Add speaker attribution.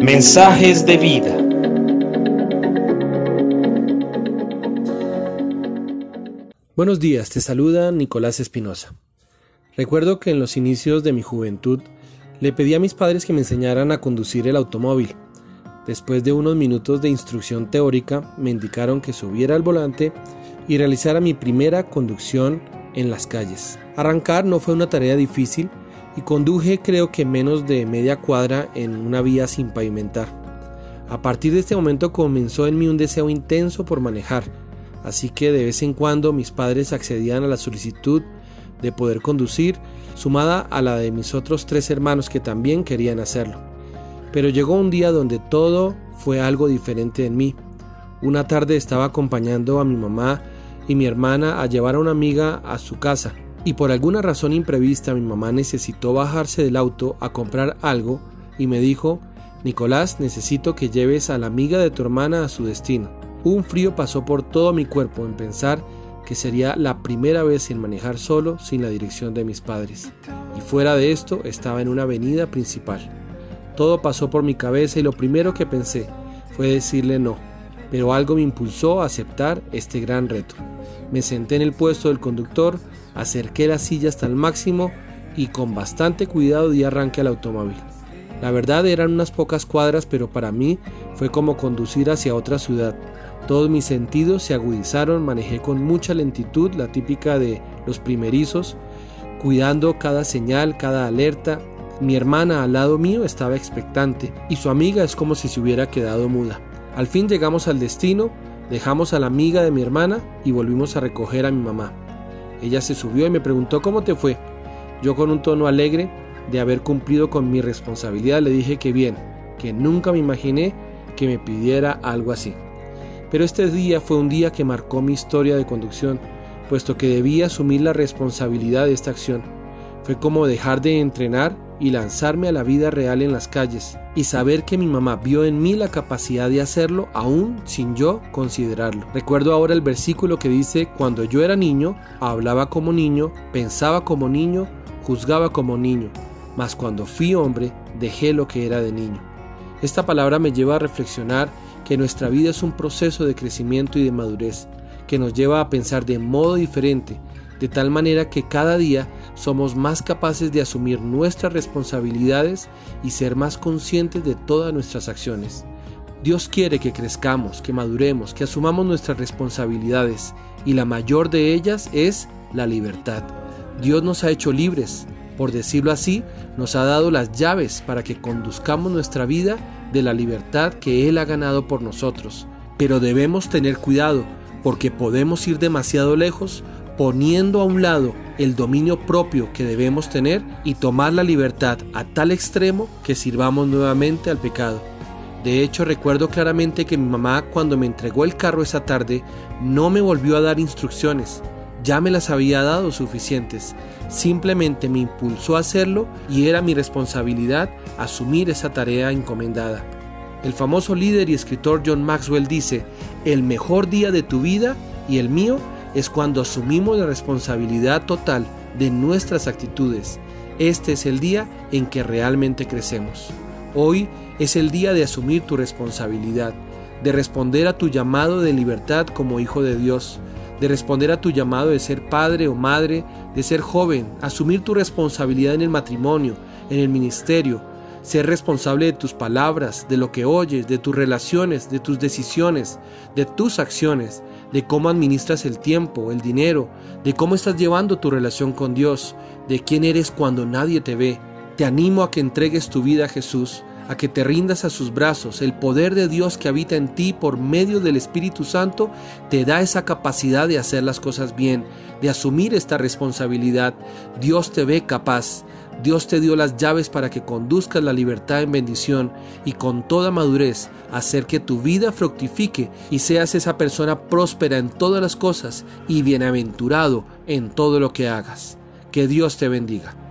Speaker 1: Mensajes de vida.
Speaker 2: Buenos días, te saluda Nicolás Espinosa. Recuerdo que en los inicios de mi juventud le pedí a mis padres que me enseñaran a conducir el automóvil. Después de unos minutos de instrucción teórica, me indicaron que subiera al volante y realizara mi primera conducción en las calles. Arrancar no fue una tarea difícil y conduje creo que menos de media cuadra en una vía sin pavimentar. A partir de este momento comenzó en mí un deseo intenso por manejar, así que de vez en cuando mis padres accedían a la solicitud de poder conducir, sumada a la de mis otros tres hermanos que también querían hacerlo. Pero llegó un día donde todo fue algo diferente en mí. Una tarde estaba acompañando a mi mamá y mi hermana a llevar a una amiga a su casa, y por alguna razón imprevista mi mamá necesitó bajarse del auto a comprar algo y me dijo, Nicolás, necesito que lleves a la amiga de tu hermana a su destino. Un frío pasó por todo mi cuerpo en pensar que sería la primera vez en manejar solo sin la dirección de mis padres. Y fuera de esto estaba en una avenida principal. Todo pasó por mi cabeza y lo primero que pensé fue decirle no, pero algo me impulsó a aceptar este gran reto. Me senté en el puesto del conductor, acerqué la silla hasta el máximo y con bastante cuidado di arranque al automóvil. La verdad eran unas pocas cuadras, pero para mí fue como conducir hacia otra ciudad. Todos mis sentidos se agudizaron, manejé con mucha lentitud, la típica de los primerizos, cuidando cada señal, cada alerta. Mi hermana al lado mío estaba expectante y su amiga es como si se hubiera quedado muda. Al fin llegamos al destino, dejamos a la amiga de mi hermana y volvimos a recoger a mi mamá. Ella se subió y me preguntó cómo te fue. Yo con un tono alegre de haber cumplido con mi responsabilidad le dije que bien, que nunca me imaginé que me pidiera algo así. Pero este día fue un día que marcó mi historia de conducción, puesto que debía asumir la responsabilidad de esta acción. Fue como dejar de entrenar y lanzarme a la vida real en las calles, y saber que mi mamá vio en mí la capacidad de hacerlo aún sin yo considerarlo. Recuerdo ahora el versículo que dice, cuando yo era niño, hablaba como niño, pensaba como niño, juzgaba como niño, mas cuando fui hombre, dejé lo que era de niño. Esta palabra me lleva a reflexionar que nuestra vida es un proceso de crecimiento y de madurez, que nos lleva a pensar de modo diferente, de tal manera que cada día somos más capaces de asumir nuestras responsabilidades y ser más conscientes de todas nuestras acciones. Dios quiere que crezcamos, que maduremos, que asumamos nuestras responsabilidades y la mayor de ellas es la libertad. Dios nos ha hecho libres, por decirlo así, nos ha dado las llaves para que conduzcamos nuestra vida de la libertad que Él ha ganado por nosotros. Pero debemos tener cuidado porque podemos ir demasiado lejos poniendo a un lado el dominio propio que debemos tener y tomar la libertad a tal extremo que sirvamos nuevamente al pecado. De hecho, recuerdo claramente que mi mamá cuando me entregó el carro esa tarde no me volvió a dar instrucciones, ya me las había dado suficientes, simplemente me impulsó a hacerlo y era mi responsabilidad asumir esa tarea encomendada. El famoso líder y escritor John Maxwell dice, el mejor día de tu vida y el mío es cuando asumimos la responsabilidad total de nuestras actitudes. Este es el día en que realmente crecemos. Hoy es el día de asumir tu responsabilidad, de responder a tu llamado de libertad como hijo de Dios, de responder a tu llamado de ser padre o madre, de ser joven, asumir tu responsabilidad en el matrimonio, en el ministerio, ser responsable de tus palabras, de lo que oyes, de tus relaciones, de tus decisiones, de tus acciones, de cómo administras el tiempo, el dinero, de cómo estás llevando tu relación con Dios, de quién eres cuando nadie te ve. Te animo a que entregues tu vida a Jesús, a que te rindas a sus brazos. El poder de Dios que habita en ti por medio del Espíritu Santo te da esa capacidad de hacer las cosas bien, de asumir esta responsabilidad. Dios te ve capaz. Dios te dio las llaves para que conduzcas la libertad en bendición y con toda madurez hacer que tu vida fructifique y seas esa persona próspera en todas las cosas y bienaventurado en todo lo que hagas. Que Dios te bendiga.